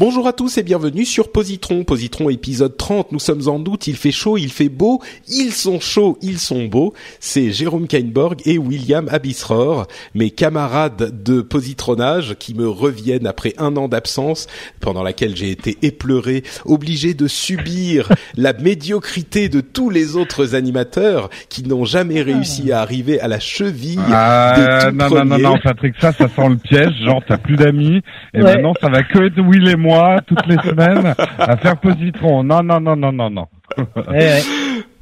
Bonjour à tous et bienvenue sur Positron. Positron épisode 30. Nous sommes en août, il fait chaud, il fait beau, ils sont chauds, ils sont beaux. C'est Jérôme Kainborg et William Abisror, mes camarades de positronnage qui me reviennent après un an d'absence pendant laquelle j'ai été épleuré, obligé de subir la médiocrité de tous les autres animateurs qui n'ont jamais réussi à arriver à la cheville Ah, des tout non, non, non, non, Patrick, ça, ça sent le piège. Genre, t'as plus d'amis. Et Ouais. maintenant, ça va que être Will et moi, toutes les semaines, à faire positron. Non, non, non, non, non, non. Ouais.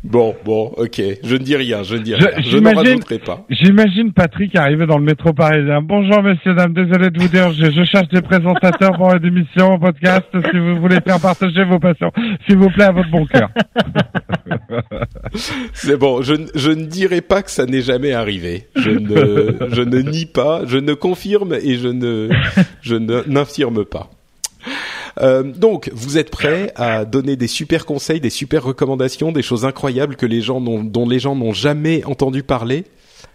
Bon, bon, ok. Je ne dis rien, je ne dis rien. Je, n'en rajouterai pas. J'imagine Patrick arriver dans le métro parisien. Bonjour, messieurs, dames. Désolé de vous dire, je, je cherche des présentateurs pour une émission, un podcast. Si vous voulez faire partager vos passions, s'il vous plaît, à votre bon cœur. C'est bon, je, ne- je ne dirai pas que ça n'est jamais arrivé. Je ne, je ne nie pas, je ne confirme et je ne, je n'infirme pas. Euh, donc, vous êtes prêts à donner des super conseils, des super recommandations, des choses incroyables que les gens n'ont, dont les gens n'ont jamais entendu parler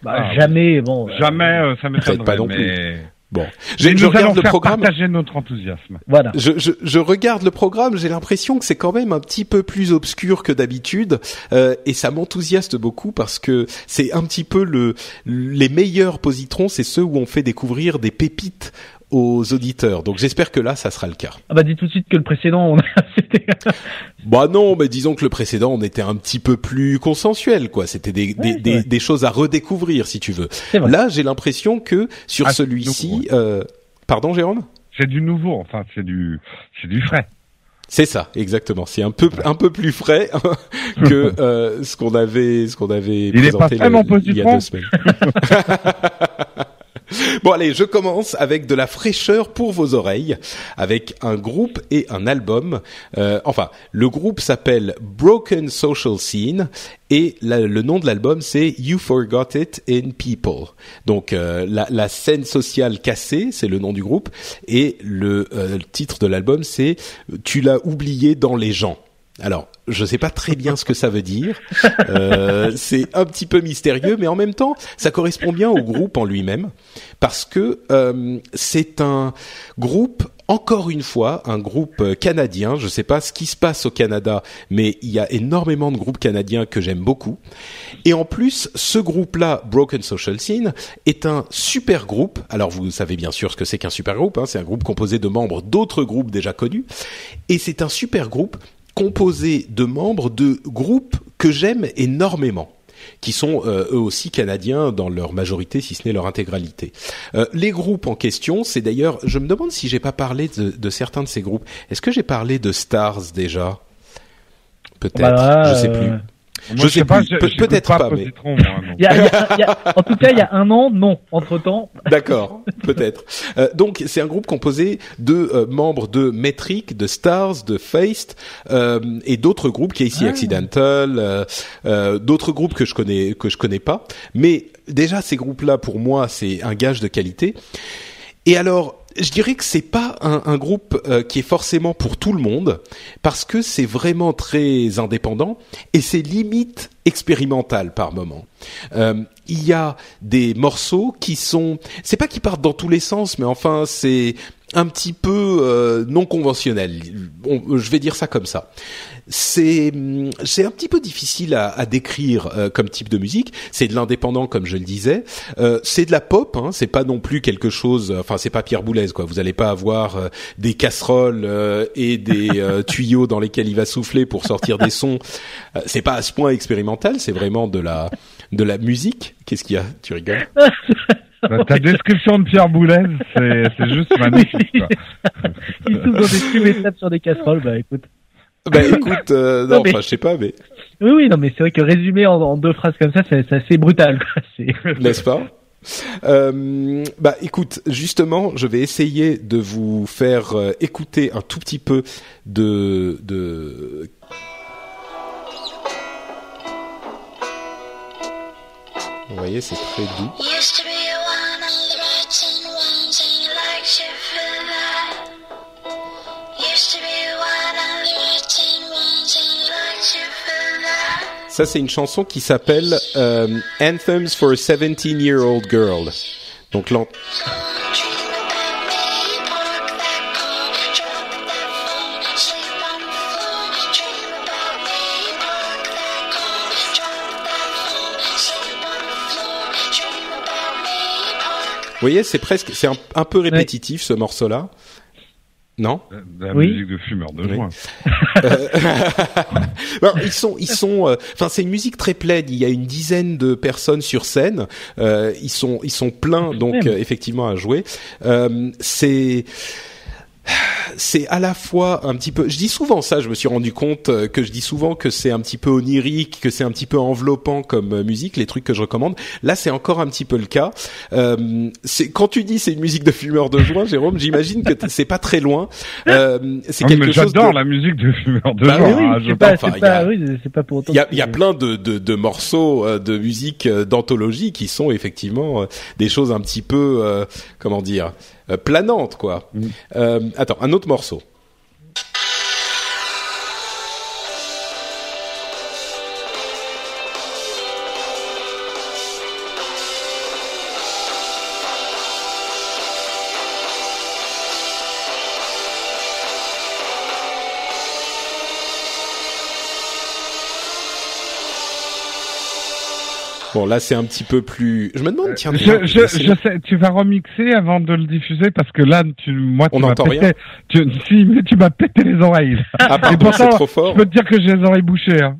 Bah, Ah, jamais, bon. euh, Jamais, euh, ça m'étonnerait. pas non mais... Bon, je allons regarde le faire programme. partager notre enthousiasme. Voilà. Je, je, je regarde le programme, j'ai l'impression que c'est quand même un petit peu plus obscur que d'habitude, euh, et ça m'enthousiaste beaucoup parce que c'est un petit peu le les meilleurs positrons, c'est ceux où on fait découvrir des pépites aux auditeurs. Donc j'espère que là, ça sera le cas. Ah bah dis tout de suite que le précédent, on a... c'était- Bah non, mais disons que le précédent, on était un petit peu plus consensuel, quoi. C'était des, des, Ouais, des, ouais. des choses à redécouvrir, si tu veux. Là, j'ai l'impression que sur Ah, celui-ci, euh, pardon, Jérôme? C'est du nouveau, enfin, c'est du, c'est du frais. C'est ça, exactement. C'est un peu un peu plus frais que euh, ce qu'on avait ce qu'on avait Il est pas présenté le- il y a deux semaines. Bon allez, je commence avec de la fraîcheur pour vos oreilles, avec un groupe et un album. Euh, enfin, le groupe s'appelle Broken Social Scene et le nom de l'album c'est You Forgot It in People. Donc euh, la, scène sociale cassée, c'est le nom du groupe, et euh, le titre de l'album c'est Tu l'as oublié dans les gens. Alors, je sais pas très bien ce que ça veut dire. Euh, c'est un petit peu mystérieux, mais en même temps, ça correspond bien au groupe en lui-même, parce que euh, c'est un groupe, encore une fois, un groupe euh, canadien. Je sais pas ce qui se passe au Canada, mais il y a énormément de groupes canadiens que j'aime beaucoup. Et en plus, ce groupe-là, Broken Social Scene, est un super groupe. Alors, vous savez bien sûr ce que c'est qu'un super groupe. Hein. C'est un groupe composé de membres d'autres groupes déjà connus. Et c'est un super groupe composé de membres de groupes que j'aime énormément qui sont euh, eux aussi canadiens dans leur majorité, si ce n'est leur intégralité. Euh, les groupes en question, c'est d'ailleurs, je me demande si j'ai pas parlé de, de certains de ces groupes. Est-ce que j'ai parlé de Stars déjà? Peut-être, Bah, je sais euh, plus. Moi, Je sais plus, je- peut- j'écoute peut-être pas, mais- positron, moi, donc. il y a- il y a- il y a- en tout cas, il y a un an, non. Entre temps, D'accord, peut-être. Euh, donc c'est un groupe composé de euh, membres de Metric, de Stars, de Faced euh, et d'autres groupes, Casey Accidental, euh, euh, d'autres groupes que je connais que je connais pas. Mais déjà ces groupes-là pour moi c'est un gage de qualité. Et alors je dirais que c'est pas un, un groupe euh, qui est forcément pour tout le monde parce que c'est vraiment très indépendant et c'est limite expérimental par moment. Euh, il y a des morceaux qui sont, c'est pas qu'ils partent dans tous les sens, mais enfin c'est un petit peu euh, non conventionnel. On- je vais dire ça comme ça. C'est c'est un petit peu difficile à, à décrire euh, comme type de musique. C'est de l'indépendant comme je le disais. Euh, c'est de la pop. Hein, c'est pas non plus quelque chose. Enfin, c'est pas Pierre Boulez quoi. Vous allez pas avoir euh, des casseroles euh, et des euh, tuyaux dans lesquels il va souffler pour sortir des sons. Euh, c'est pas à ce point expérimental. C'est vraiment de la de la musique. Qu'est-ce qu'il y a? Tu rigoles? Bah, Ta description de Pierre Boulez, c'est c'est juste magnifique. Quoi. Ils sont dans des tubes et sur des casseroles, bah écoute. Bah écoute, euh, non, Non, mais- enfin je sais pas, mais Oui, oui, non, mais c'est vrai que résumer en, en deux phrases comme ça, c'est c'est assez brutal, quoi. C'est... n'est-ce pas? Euh, bah écoute, justement, je vais essayer de vous faire euh, écouter un tout petit peu de de you like to feel that. Ça, c'est une chanson qui s'appelle euh, Anthems for a 17-year-old girl. Donc l'an- voyez, c'est presque, c'est un, un peu répétitif ce morceau-là. Non? De la Oui. musique de fumeur de Oui. joint. Non, ils sont, ils sont. euh, Enfin, c'est une musique très plaide. Il y a une dizaine de personnes sur scène. Euh, ils sont, ils sont pleins donc euh, effectivement à jouer. Euh, c'est c'est à la fois un petit peu. Je dis souvent ça. Je me suis rendu compte euh, que je dis souvent que c'est un petit peu onirique, que c'est un petit peu enveloppant comme euh, musique. Les trucs que je recommande. Là, c'est encore un petit peu le cas. Euh, c'est quand tu dis c'est une musique de fumeur de joint, Jérôme. J'imagine que c'est pas très loin. Euh, c'est quelque mais chose. j'adore de- la musique de fumeur de Bah joint. oui, hein, je c'est pas, enfin, il y a- pas, oui, c'est pas pour autant. Il y a, y plein de, de, de morceaux euh, de musique d'anthologie qui sont effectivement des choses un petit peu, euh, comment dire, euh, planantes, quoi. Mm. Euh, attends, un autre morceau. Bon, là, c'est un petit peu plus. Je me demande, tiens, tiens, Je, je, laissez- je sais, tu vas remixer avant de le diffuser parce que là, tu, moi, tu m'as pété, tu, si, mais tu m'as pété les oreilles. Ah, pardon, pourtant, c'est trop fort. Je peux te dire que j'ai les oreilles bouchées. Hein.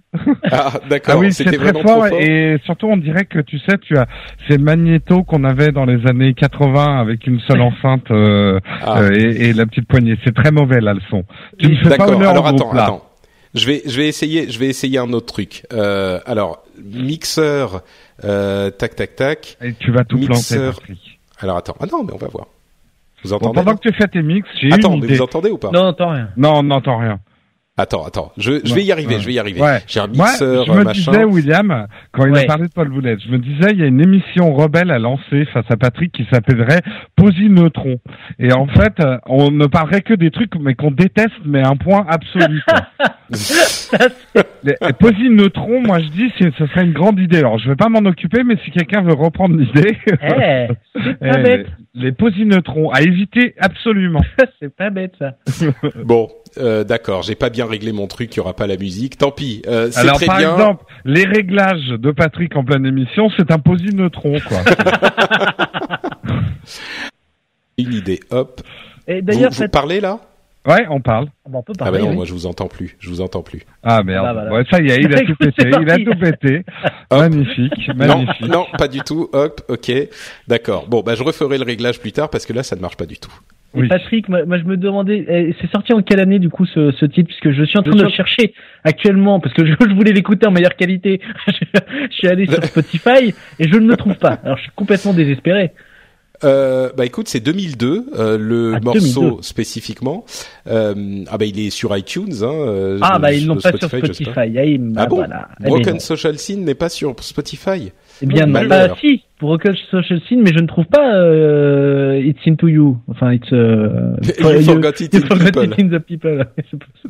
Ah, Ah d'accord. oui, c'est C'était très vraiment fort, trop fort. et surtout on dirait que tu sais, tu as ces magnétos qu'on avait dans les années 80 avec une seule enceinte euh, Ah. euh, et, et la petite poignée. C'est très mauvais là le son. Tu me fais pas honneur Alors au attends, groupe, là. Je vais, je vais essayer, je vais essayer un autre truc. Euh, alors, mixeur, euh, tac, tac, tac. Et tu vas tout Mixeur. planter, Patrick. Alors attends, ah non, mais on va voir. Vous Bon, entendez pendant que tu fais tes mix, j'ai Attends, une mais idée. vous entendez ou pas Non, attends rien. Non, on n'entend rien. Attends, attends. Je, je Ouais, vais y arriver, ouais. je vais y arriver. Ouais. J'ai un Moi, mixeur, je me machin. disais, William, quand il a parlé de Paul Boulette, je me disais, il y a une émission rebelle à lancer face à Patrick qui s'appellerait Posy Neutron. Et en fait, euh, on ne parlerait que des trucs, mais qu'on déteste, mais à un point absolu. quoi. les, les Posy Neutron, moi je dis, ce serait une grande idée. Alors, je vais pas m'en occuper, mais si quelqu'un veut reprendre l'idée, Eh, les, les Posy Neutrons, à éviter absolument. c'est pas bête, ça. Bon, euh, d'accord, j'ai pas bien réglé mon truc, il y aura pas la musique. Tant pis, euh, c'est Alors, très par bien. exemple, les réglages de Patrick en pleine émission, c'est un Posy Neutron, quoi. Une idée, hop. Et Vous, d'ailleurs, vous faites- parlez là? Ouais, on parle. Bon, on peut Ah parler. bah non, oui. moi je vous entends plus, je vous entends plus. Ah merde. Bah, voilà. Ouais, ça y est, il a tout pété. Il a tout pété. Magnifique, Non, magnifique. non, pas du tout. Hop, ok, d'accord. Bon, bah je referai le réglage plus tard parce que là ça ne marche pas du tout. Et Oui. Patrick, moi, moi, je me demandais, eh, c'est sorti en quelle année du coup ce, ce titre? Puisque je suis en train de le chercher actuellement parce que je, je voulais l'écouter en meilleure qualité. je, je suis allé sur Spotify et je ne le trouve pas. Alors je suis complètement désespéré. Euh, bah écoute, c'est 2002, euh, le Ah, morceau 2002. spécifiquement. Euh, ah bah il est sur iTunes. Hein, euh, Ah bah ils l'ont pas sur je sais pas. Spotify. Ah, il- Ah bah, bon voilà. Broken. Social Scene n'est pas sur Spotify. Eh bien. Malheur. Bah si, pour Social Scene, mais je ne trouve pas euh, It's into you. Enfin, it's. Euh, You forgot it you in forgot people. it in the people.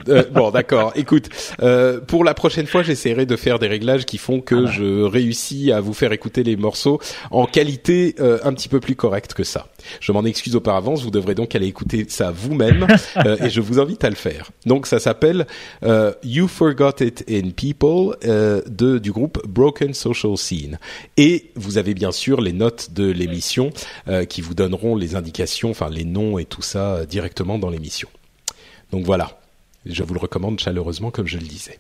Euh, bon, d'accord. Écoute, euh, pour la prochaine fois, j'essaierai de faire des réglages qui font Ah que bah. je réussis à vous faire écouter les morceaux en qualité un petit peu plus correcte que ça. Je m'en excuse auparavant. Vous devrez donc aller écouter ça vous-même et je vous invite à le faire. Donc, ça s'appelle You Forgot It in People de du groupe Broken Social Scene. Et vous avez bien sûr les notes de l'émission euh, qui vous donneront les indications, enfin les noms et tout ça euh, directement dans l'émission. Donc voilà. Je vous le recommande chaleureusement, comme je le disais.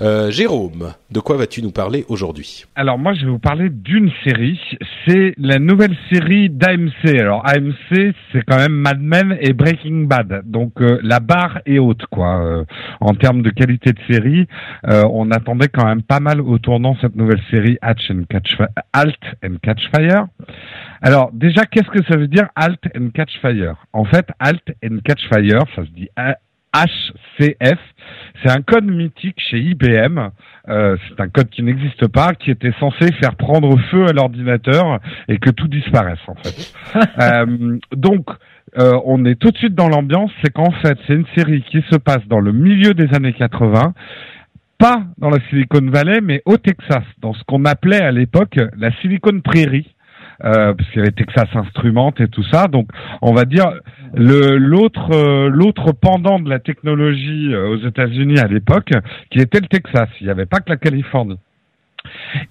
Euh, Jérôme, de quoi vas-tu nous parler aujourd'hui Alors moi, je vais vous parler d'une série. C'est la nouvelle série d'AMC. Alors AMC, c'est quand même Mad Men et Breaking Bad. Donc euh, la barre est haute, quoi. Euh, en termes de qualité de série, on attendait quand même pas mal au tournant cette nouvelle série and Catch Halt and Catch Fire. Alors déjà, qu'est-ce que ça veut dire Halt and Catch Fire? En fait, Halt and Catch Fire, ça se dit HCF, c'est un code mythique chez IBM. Euh, c'est un code qui n'existe pas, qui était censé faire prendre feu à l'ordinateur et que tout disparaisse en fait. Euh, donc, euh, on est tout de suite dans l'ambiance, c'est qu'en fait, c'est une série qui se passe dans le milieu des années 80, pas dans la Silicon Valley, mais au Texas, dans ce qu'on appelait à l'époque la Silicon Prairie. Euh, parce qu'il y avait Texas Instruments et tout ça, donc on va dire le l'autre euh, l'autre pendant de la technologie euh, aux États-Unis à l'époque, qui était le Texas. Il n'y avait pas que la Californie.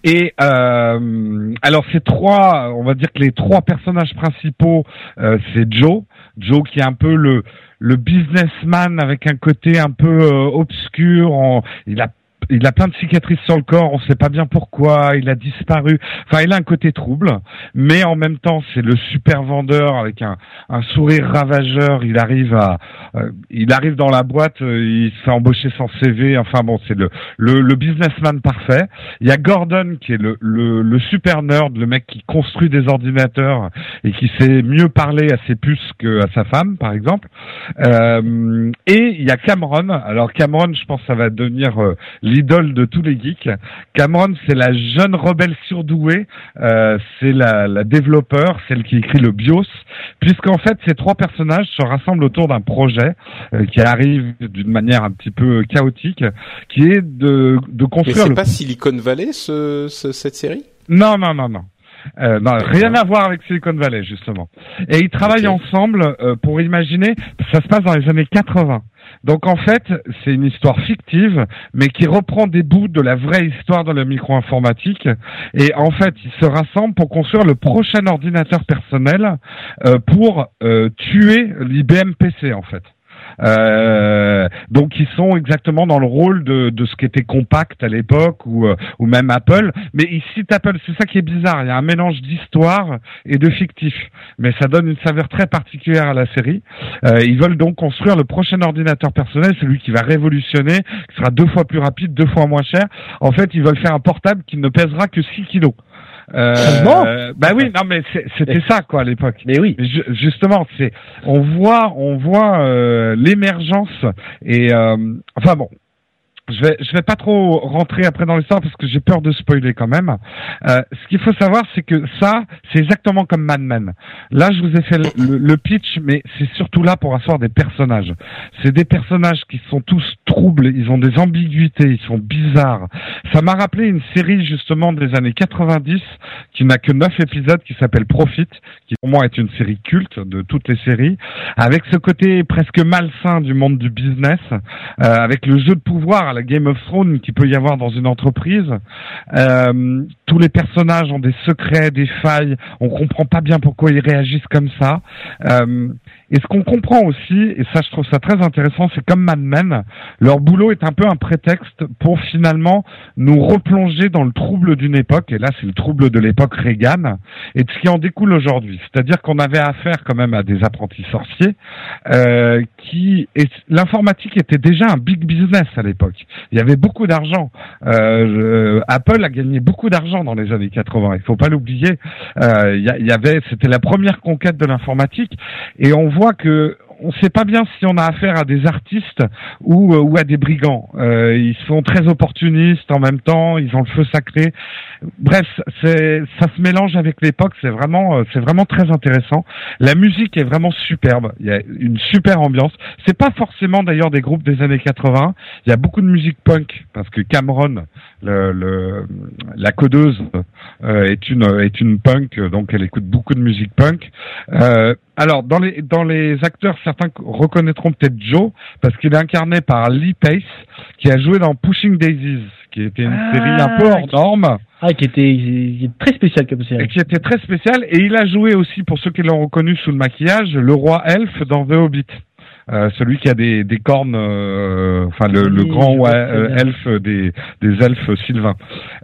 Et euh, alors ces trois, on va dire que les trois personnages principaux, euh, c'est Joe, Joe qui est un peu le le businessman avec un côté un peu euh, obscur. en- il a il a plein de cicatrices sur le corps, on sait pas bien pourquoi, il a disparu. Enfin, il a un côté trouble, mais en même temps, c'est le super vendeur avec un, un sourire ravageur. Il arrive à, euh, il arrive dans la boîte, euh, il se fait embaucher sans CV. Enfin bon, c'est le, le le businessman parfait. Il y a Gordon qui est le, le le super nerd, le mec qui construit des ordinateurs et qui sait mieux parler à ses puces que à sa femme, par exemple. Euh, et il y a Cameron. Alors Cameron, je pense, ça va devenir euh, l'idole de tous les geeks. Cameron, c'est la jeune rebelle surdouée, euh, c'est la, la développeur, celle qui écrit le BIOS, puisqu'en fait, ces trois personnages se rassemblent autour d'un projet euh, qui arrive d'une manière un petit peu chaotique, qui est de, de Mais construire c'est le pas Silicon Valley ce, ce- cette série? Non, non, non, non. Euh, non, rien à voir avec Silicon Valley justement. Et ils travaillent ensemble euh, pour imaginer. Ça se passe dans les années 80. Donc en fait, c'est une histoire fictive, mais qui reprend des bouts de la vraie histoire de la micro-informatique. Et en fait, ils se rassemblent pour construire le prochain ordinateur personnel euh, pour euh, tuer l'IBM PC en fait. Euh, donc ils sont exactement dans le rôle de, de ce qu'était Compact à l'époque ou, euh, ou même Apple. Mais ils citent Apple, c'est ça qui est bizarre. Il y a un mélange d'histoire et de fictif, mais ça donne une saveur très particulière à la série. Euh, ils veulent donc construire le prochain ordinateur personnel, celui qui va révolutionner, qui sera deux fois plus rapide, deux fois moins cher. En fait, ils veulent faire un portable qui ne pèsera que 6 kilos. Euh, Bon. bah oui, non mais c'était ça quoi à l'époque. Mais oui. Justement, c'est on voit on voit euh, l'émergence et euh, enfin bon. Je vais je vais pas trop rentrer après dans l'histoire parce que j'ai peur de spoiler quand même. Euh, ce qu'il faut savoir c'est que ça c'est exactement comme Mad Men. Là je vous ai fait le- le pitch mais c'est surtout là pour asseoir des personnages. C'est des personnages qui sont tous troubles, ils ont des ambiguïtés, ils sont bizarres. Ça m'a rappelé une série justement des années 90 qui n'a que neuf épisodes qui s'appelle Profit qui pour moi est une série culte de toutes les séries, avec ce côté presque malsain du monde du business, euh, avec le jeu de pouvoir à la Game of Thrones qui peut y avoir dans une entreprise. Euh, tous les personnages ont des secrets, des failles, on comprend pas bien pourquoi ils réagissent comme ça. Euh, et ce qu'on comprend aussi, et ça je trouve ça très intéressant, c'est comme Mad Men, leur boulot est un peu un prétexte pour finalement nous replonger dans le trouble d'une époque, et là c'est le trouble de l'époque Reagan, et de ce qui en découle aujourd'hui. C'est-à-dire qu'on avait affaire quand même à des apprentis sorciers, euh, qui l'informatique était déjà un big business à l'époque. Il y avait beaucoup d'argent. Euh, Apple a gagné beaucoup d'argent dans les années 80. Il faut pas l'oublier. Euh, il y avait, c'était la première conquête de l'informatique, et on voit que on sait pas bien si on a affaire à des artistes ou, euh, ou à des brigands. Euh, ils sont très opportunistes en même temps, ils ont le feu sacré. Bref, ça se mélange avec l'époque. C'est vraiment, euh, vraiment très intéressant. La musique est vraiment superbe. Il y a une super ambiance. C'est pas forcément d'ailleurs des groupes des années 80. Il y a beaucoup de musique punk parce que Cameron, la codeuse, est une est une punk, donc elle écoute beaucoup de musique punk. Alors dans les dans les acteurs, certains reconnaîtront peut-être Joe parce qu'il est incarné par Lee Pace qui a joué dans Pushing Daisies, qui était une Ah, série un peu hors qui- norme Ah, qui était, qui très spécial comme et série. qui était très spécial. Et il a joué aussi, pour ceux qui l'ont reconnu sous le maquillage, le roi elfe dans The Hobbit. Euh, celui qui a des, des cornes, euh, enfin le, le Oui, grand ouais, euh, elfe des, des elfes sylvains.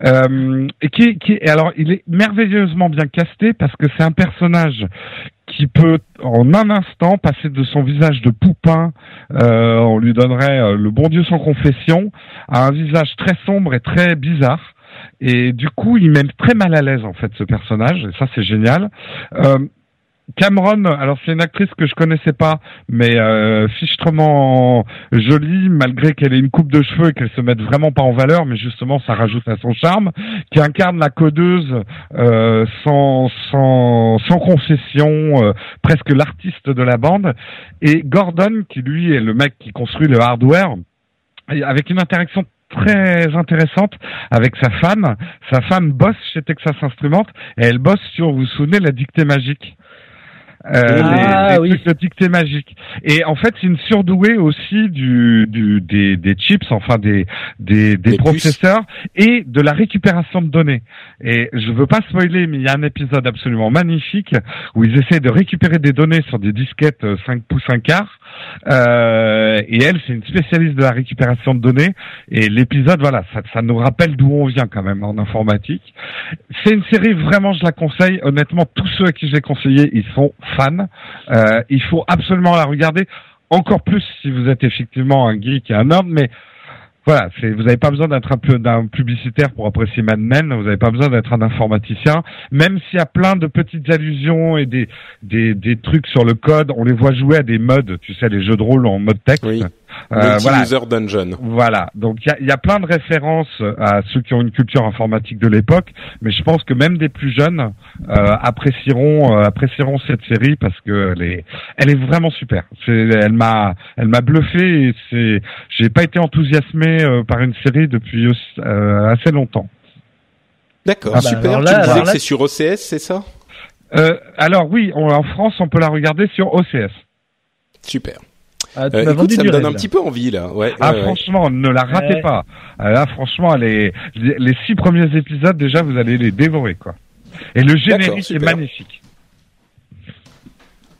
Euh, et qui, qui, et alors il est merveilleusement bien casté parce que c'est un personnage qui peut en un instant passer de son visage de poupin, euh, on lui donnerait euh, le bon Dieu sans confession, à un visage très sombre et très bizarre. Et du coup, il met très mal à l'aise en fait ce personnage, et ça c'est génial. Euh, Cameron, alors c'est une actrice que je connaissais pas, mais euh, fichtrement jolie, malgré qu'elle ait une coupe de cheveux et qu'elle se mette vraiment pas en valeur, mais justement ça rajoute à son charme, qui incarne la codeuse euh, sans, sans, sans concession, euh, presque l'artiste de la bande, et Gordon, qui lui est le mec qui construit le hardware, avec une interaction très intéressante avec sa femme. Sa femme bosse chez Texas Instruments et elle bosse sur, vous vous souvenez, la dictée magique. Euh, Ah, les, les oui. trucs magique. Et en fait, c'est une surdouée aussi du, du des, des chips, enfin des des, des processeurs et de la récupération de données. Et je veux pas spoiler, mais il y a un épisode absolument magnifique où ils essaient de récupérer des données sur des disquettes euh, 5 pouces 1 quart. Euh, et elle, c'est une spécialiste de la récupération de données. Et l'épisode, voilà, ça, ça nous rappelle d'où on vient quand même en informatique. C'est une série vraiment, je la conseille. Honnêtement, tous ceux à qui je l'ai conseillé, ils sont fans. Euh, il faut absolument la regarder. Encore plus si vous êtes effectivement un geek et un homme, mais voilà, vous n'avez pas besoin d'être un publicitaire pour apprécier Mad Men, vous n'avez pas besoin d'être un informaticien, même s'il y a plein de petites allusions et des, trucs sur le code, on les voit jouer à des modes, tu sais, les jeux de rôle en mode texte. Euh, voilà, dungeon. voilà, donc il y a, il y a plein de références à ceux qui ont une culture informatique de l'époque, mais je pense que même des plus jeunes euh, apprécieront euh, apprécieront cette série parce que elle est elle est vraiment super. C'est elle m'a elle m'a bluffé et c'est j'ai pas été enthousiasmé euh, par une série depuis euh, assez longtemps. D'accord, Ah bah, super. alors tu là- disais alors que c'est sur OCS, c'est ça? Euh, alors oui, on- en France on peut la regarder sur OCS. Super. Ah, Euh, écoute, ça me donne un petit peu envie là. Ouais. Ah ouais, ouais. franchement, ne la ratez Ouais. pas. Ah, Là franchement, les les six premiers épisodes déjà vous allez les dévorer quoi. Et le générique est magnifique.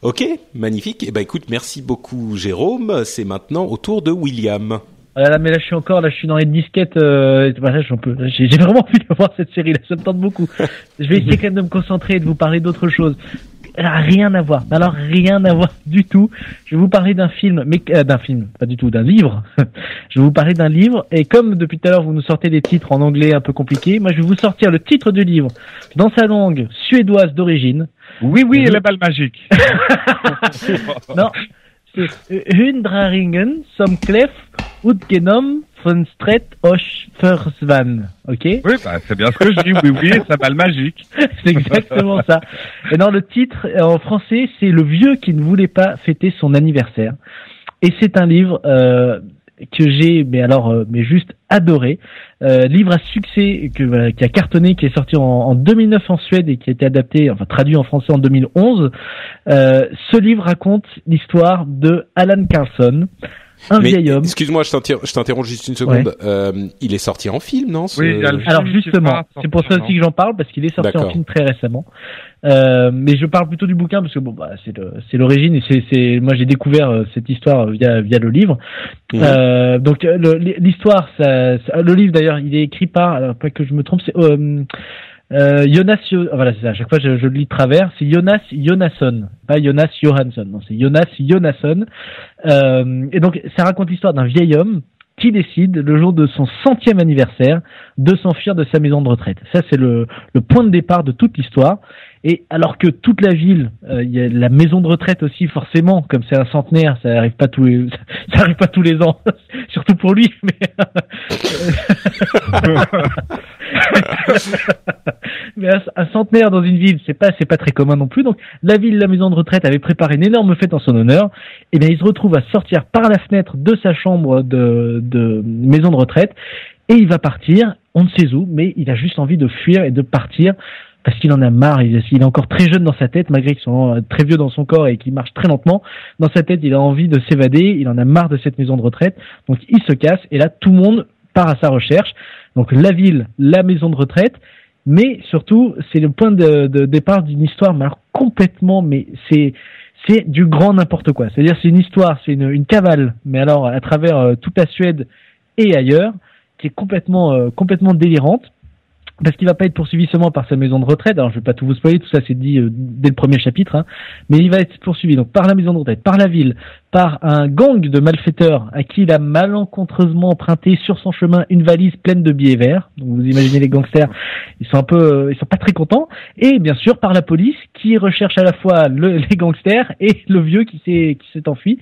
Ok, magnifique. Eh ben écoute, merci beaucoup Jérôme. C'est maintenant au tour de William. Ah là, là, mais là, je suis encore, là, je suis dans les disquettes, euh, bah, là, j'en peux, j'ai vraiment envie de voir cette série, là, ça me tente beaucoup. Je vais essayer quand même de me concentrer et de vous parler d'autre chose. Elle a rien à voir. Alors, rien à voir du tout. Je vais vous parler d'un film, mais, euh, d'un film, pas du tout, d'un livre. je vais vous parler d'un livre, et comme depuis tout à l'heure, vous nous sortez des titres en anglais un peu compliqués, moi, je vais vous sortir le titre du livre dans sa langue suédoise d'origine. Oui, oui, et la balle magique. Non, c'est Hundraringen som Clef Utgenom Stret Försvann. Ok? Oui, bah, c'est bien ce que je dis. Oui, oui, sa balle magique. C'est exactement ça. Et dans le titre, euh, en français, c'est Le vieux qui ne voulait pas fêter son anniversaire. Et c'est un livre euh, que j'ai, mais alors, euh, mais juste adoré. Euh, livre à succès que, qui a cartonné, qui est sorti en, en 2009 en Suède et qui a été adapté, enfin traduit en français en 2011. Euh, ce livre raconte l'histoire de Alan Carlson, un Mais vieil homme. excuse-moi, je t'inter- je t'interromps juste une seconde. Euh, il est sorti en film, non ce- Oui, il y a le- Alors justement, c'est pour ça aussi que j'en parle parce qu'il est sorti en film très récemment. Euh, mais je parle plutôt du bouquin parce que bon bah c'est le l'origine et c'est c'est moi j'ai découvert euh, cette histoire via via le livre. Euh, donc euh, le- l'histoire ça, ça- le livre d'ailleurs il est écrit par alors pas que je me trompe c'est euh, Jonas Yo- voilà c'est ça à chaque fois je, je le lis de travers c'est Jonas Jonasson pas Jonas Johansson non c'est Jonas Jonasson euh, et donc ça raconte l'histoire d'un vieil homme qui décide, le jour de son centième anniversaire, de s'enfuir de sa maison de retraite. Ça, c'est le, le point de départ de toute l'histoire. Et alors que toute la ville, euh, il y a la maison de retraite aussi, forcément, comme c'est un centenaire, ça arrive pas tous les, ça arrive pas tous les ans, surtout pour lui. Mais, mais un, un centenaire dans une ville, c'est pas, c'est pas très commun non plus. Donc la ville, la maison de retraite avait préparé une énorme fête en son honneur. Et bien il se retrouve à sortir par la fenêtre de sa chambre de, de maison de retraite et il va partir. On ne sait où, mais il a juste envie de fuir et de partir parce qu'il en a marre. Il, est encore très jeune dans sa tête, malgré qu'il soit très vieux dans son corps et qu'il marche très lentement. Dans sa tête, il a envie de s'évader. Il en a marre de cette maison de retraite. Donc il se casse et là, tout le monde part à sa recherche. Donc la ville, la maison de retraite. Mais surtout, c'est le point de, départ d'une histoire, mais complètement, mais c'est c'est du grand n'importe quoi. C'est-à-dire c'est une histoire, c'est une, une cavale, mais alors à travers euh, toute la Suède et ailleurs, qui est complètement euh, complètement délirante parce qu'il va pas être poursuivi seulement par sa maison de retraite. Alors je vais pas tout vous spoiler, tout ça c'est dit euh, dès le premier chapitre, hein, mais il va être poursuivi donc par la maison de retraite, par la ville, par un gang de malfaiteurs à qui il a malencontreusement emprunté sur son chemin une valise pleine de billets verts. Donc vous imaginez les gangsters, ils sont un peu, euh, ils sont pas très contents. Et bien sûr par la police qui recherche à la fois le, les gangsters et le vieux qui s'est qui s'est enfui.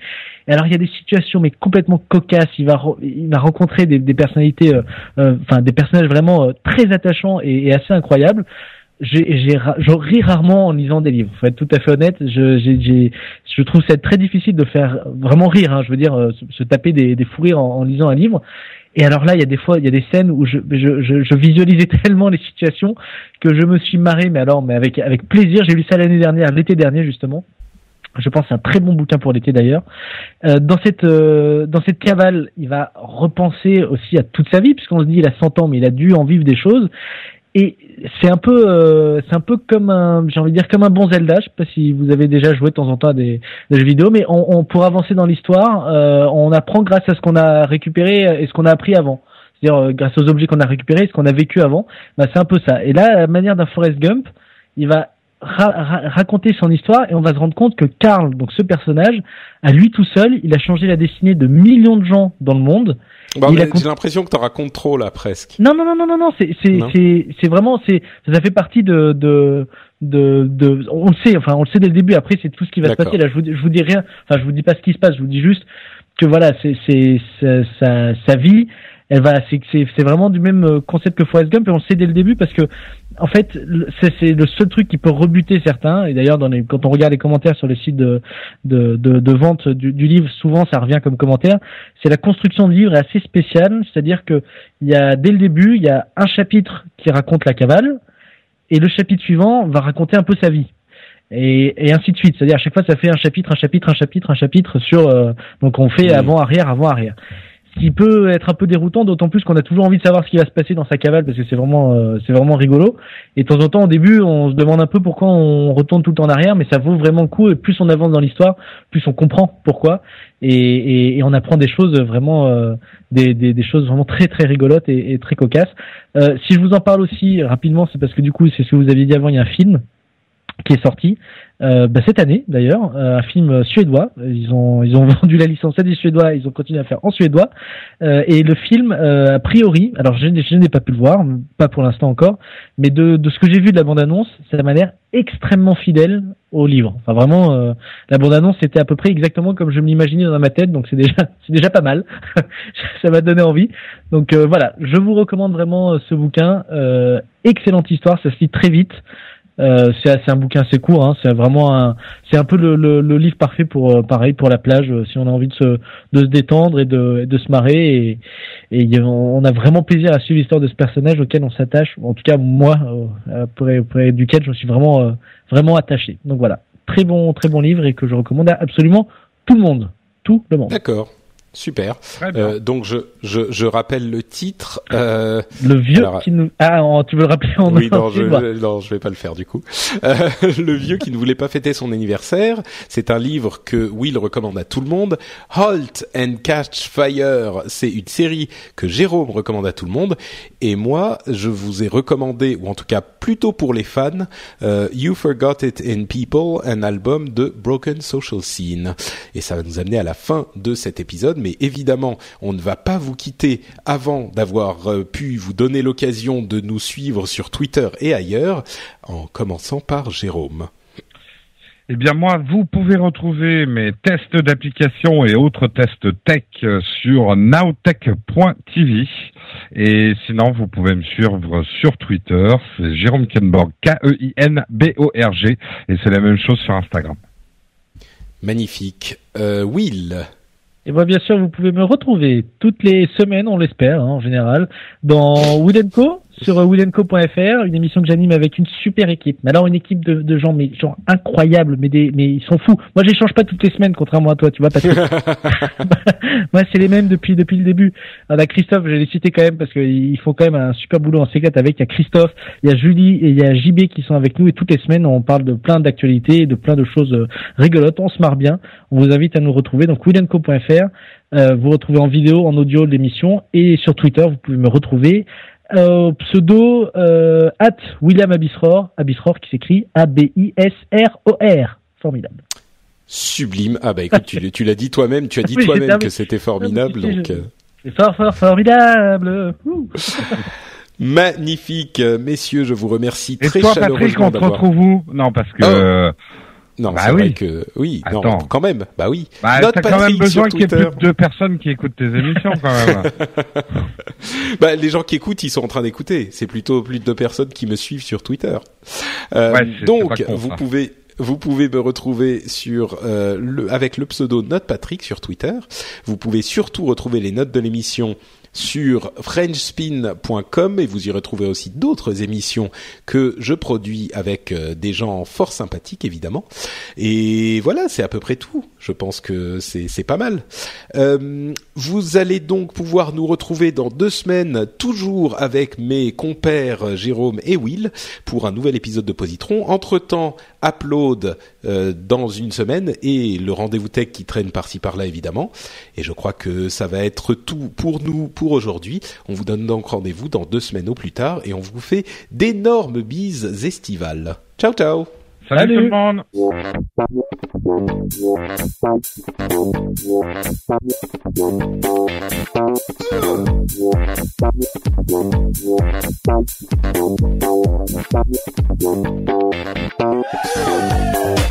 Et alors il y a des situations mais complètement cocasses. Il va re- il va rencontrer des, des personnalités, euh, euh, enfin des personnages vraiment euh, très attachants et, et assez incroyables. Je ris rarement en lisant des livres. Faut être tout à fait honnête. Je, j'ai, je trouve ça très difficile de faire vraiment rire. Hein, je veux dire, euh, se, se taper des, des fous rires en, en lisant un livre. Et alors là, il y a des fois, il y a des scènes où je, je, je, je visualisais tellement les situations que je me suis marré, mais alors, mais avec, avec plaisir. J'ai lu ça l'année dernière, l'été dernier justement. Je pense c'est un très bon bouquin pour l'été d'ailleurs. Euh, dans cette euh, dans cette cavale, il va repenser aussi à toute sa vie, puisqu'on se dit il a 100 ans, mais il a dû en vivre des choses. Et c'est un peu euh, c'est un peu comme un j'ai envie de dire comme un bon Zelda. Je sais pas si vous avez déjà joué de temps en temps à des, des jeux vidéo, mais on, on pour avancer dans l'histoire, euh, on apprend grâce à ce qu'on a récupéré et ce qu'on a appris avant. C'est-à-dire euh, grâce aux objets qu'on a récupérés, et ce qu'on a vécu avant. Bah, c'est un peu ça. Et là, à la manière d'un Forrest Gump, il va ra- ra- raconter son histoire et on va se rendre compte que Carl, donc ce personnage, à lui tout seul, il a changé la destinée de millions de gens dans le monde. Bah, con- J'ai l'impression que t'en racontes trop là presque. Non, non, non, non, non, non, c'est, c'est, Non. c'est, c'est vraiment, c'est, ça fait partie de, de, de, de, on le sait, enfin, on le sait dès le début. Après, c'est tout ce qui va se passer. Là, je vous, je vous dis rien. Enfin, je vous dis pas ce qui se passe. Je vous dis juste que voilà, c'est, c'est, c'est- sa, sa vie. Elle va, c'est, vraiment du même euh, concept que Forrest Gump et on le sait dès le début parce que, en fait, c'est, le seul truc qui peut rebuter certains. Et d'ailleurs, dans les, quand on regarde les commentaires sur les sites de, de, de, de vente du, du livre, souvent ça revient comme commentaire. C'est la construction du livre est assez spéciale, c'est-à-dire que il y a dès le début, il y a un chapitre qui raconte la cavale et le chapitre suivant va raconter un peu sa vie. Et, et ainsi de suite. C'est-à-dire à chaque fois, ça fait un chapitre, un chapitre, un chapitre, un chapitre sur. euh, donc on fait avant arrière, avant arrière. Qui peut être un peu déroutant, d'autant plus qu'on a toujours envie de savoir ce qui va se passer dans sa cavale parce que c'est vraiment, euh, c'est vraiment rigolo. Et de temps en temps, au début, on se demande un peu pourquoi on retourne tout le temps en arrière, mais ça vaut vraiment le coup. Et plus on avance dans l'histoire, plus on comprend pourquoi. Et, et, et on apprend des choses vraiment, euh, des, des choses vraiment très très rigolotes et, et très cocasses. Euh, si je vous en parle aussi rapidement, c'est parce que du coup, c'est ce que vous aviez dit avant, il y a un film qui est sorti euh, bah, cette année d'ailleurs, euh, un film suédois. Ils ont ils ont vendu la licence à des Suédois, ils ont continué à faire en suédois. Euh, et le film, euh, a priori, alors je, je n'ai pas pu le voir, pas pour l'instant encore, mais de, de ce que j'ai vu de la bande-annonce, ça m'a l'air extrêmement fidèle au livre. Enfin vraiment, euh, la bande-annonce c'était à peu près exactement comme je me l'imaginais dans ma tête, donc c'est déjà c'est déjà pas mal. ça m'a donné envie. Donc euh, voilà, je vous recommande vraiment ce bouquin. Excellente histoire, ça se lit très vite. Euh, c'est un bouquin assez court, hein, c'est vraiment un, c'est un peu le, le, le livre parfait pour euh, pareil pour la plage, euh, si on a envie de se de se détendre et de, de se marrer et, et on a vraiment plaisir à suivre l'histoire de ce personnage auquel on s'attache. En tout cas moi, auprès, auprès duquel je suis vraiment vraiment attaché. Donc voilà, très bon très bon livre et que je recommande à absolument tout le monde, tout le monde. D'accord. Super. Très bien. Euh, donc je, je je rappelle le titre. Euh, Le vieux Alors, qui nous ah tu veux le rappeler en oui, non, je- non, je vais pas le faire du coup. Euh, le vieux qui ne voulait pas fêter son anniversaire, c'est un livre que Will recommande à tout le monde. Halt and Catch Fire, c'est une série que Jérôme recommande à tout le monde. Et moi, je vous ai recommandé, ou en tout cas plutôt pour les fans, euh, You Forgot It in People, un album de Broken Social Scene. Et ça va nous amener à la fin de cet épisode. Mais évidemment, on ne va pas vous quitter avant d'avoir euh, pu vous donner l'occasion de nous suivre sur Twitter et ailleurs, en commençant par Jérôme. Eh bien moi, vous pouvez retrouver mes tests d'application et autres tests tech euh, sur nowtech.tv. Et sinon, vous pouvez me suivre sur Twitter, c'est Jérôme Kenborg, K-E-I-N-B-O-R-G, et c'est la même chose sur Instagram. Magnifique. Euh, Will. Et moi, bien sûr, vous pouvez me retrouver toutes les semaines, on l'espère, hein, en général, dans Woodenco, sur woodenco.fr, une émission que j'anime avec une super équipe. Mais alors, une équipe de, de gens, mais genre incroyables, mais des, mais ils sont fous. Moi, j'échange pas toutes les semaines, contrairement à toi, tu vois, parce que moi, c'est les mêmes depuis depuis le début. On a Christophe, je les citer quand même parce qu'ils font quand même un super boulot en s'éclate avec. Il y a Christophe, il y a Julie et il y a JB qui sont avec nous et toutes les semaines, on parle de plein d'actualités, de plein de choses euh, rigolotes. On se marre bien. On vous invite à nous retrouver donc woodenco.fr. Euh, vous retrouvez en vidéo, en audio l'émission et sur Twitter, vous pouvez me retrouver euh, pseudo euh, at William Abisror, Abisror qui s'écrit A-B-I-S-R-O-R. Formidable. Sublime. Ah bah écoute, tu, tu l'as dit toi-même, tu as dit Oui, toi-même que c'était formidable. Donc, euh, C'est fort, fort, formidable. Magnifique, Euh, messieurs, je vous remercie Et très toi, Patrick, chaleureusement on te d'avoir. retrouve où? Non, parce que... Oh. Non, Bah c'est oui. vrai que oui, non, quand même. Bah oui. bah, Note t'as quand même besoin qu'il y ait plus de deux personnes qui écoutent tes émissions, quand même. Bah, les gens qui écoutent, ils sont en train d'écouter. C'est plutôt plus de deux personnes qui me suivent sur Twitter. Euh, Ouais, c'est- donc, c'est pas con, vous ça. pouvez vous pouvez me retrouver sur euh, le avec le pseudo Note Patrick sur Twitter. Vous pouvez surtout retrouver les notes de l'émission sur frenchspin.com et vous y retrouvez aussi d'autres émissions que je produis avec euh, des gens fort sympathiques évidemment. Et voilà, c'est à peu près tout. Je pense que c'est pas mal. Euh, vous allez donc pouvoir nous retrouver dans deux semaines, toujours avec mes compères euh, Jérôme et Will, pour un nouvel épisode de Positron. Entre-temps, upload euh, dans une semaine et le rendez-vous tech qui traîne par-ci par-là évidemment. Et je crois que ça va être tout pour nous pour aujourd'hui. On vous donne donc rendez-vous dans deux semaines au plus tard et on vous fait d'énormes bises estivales. Ciao ciao Salut, Salut. tout le monde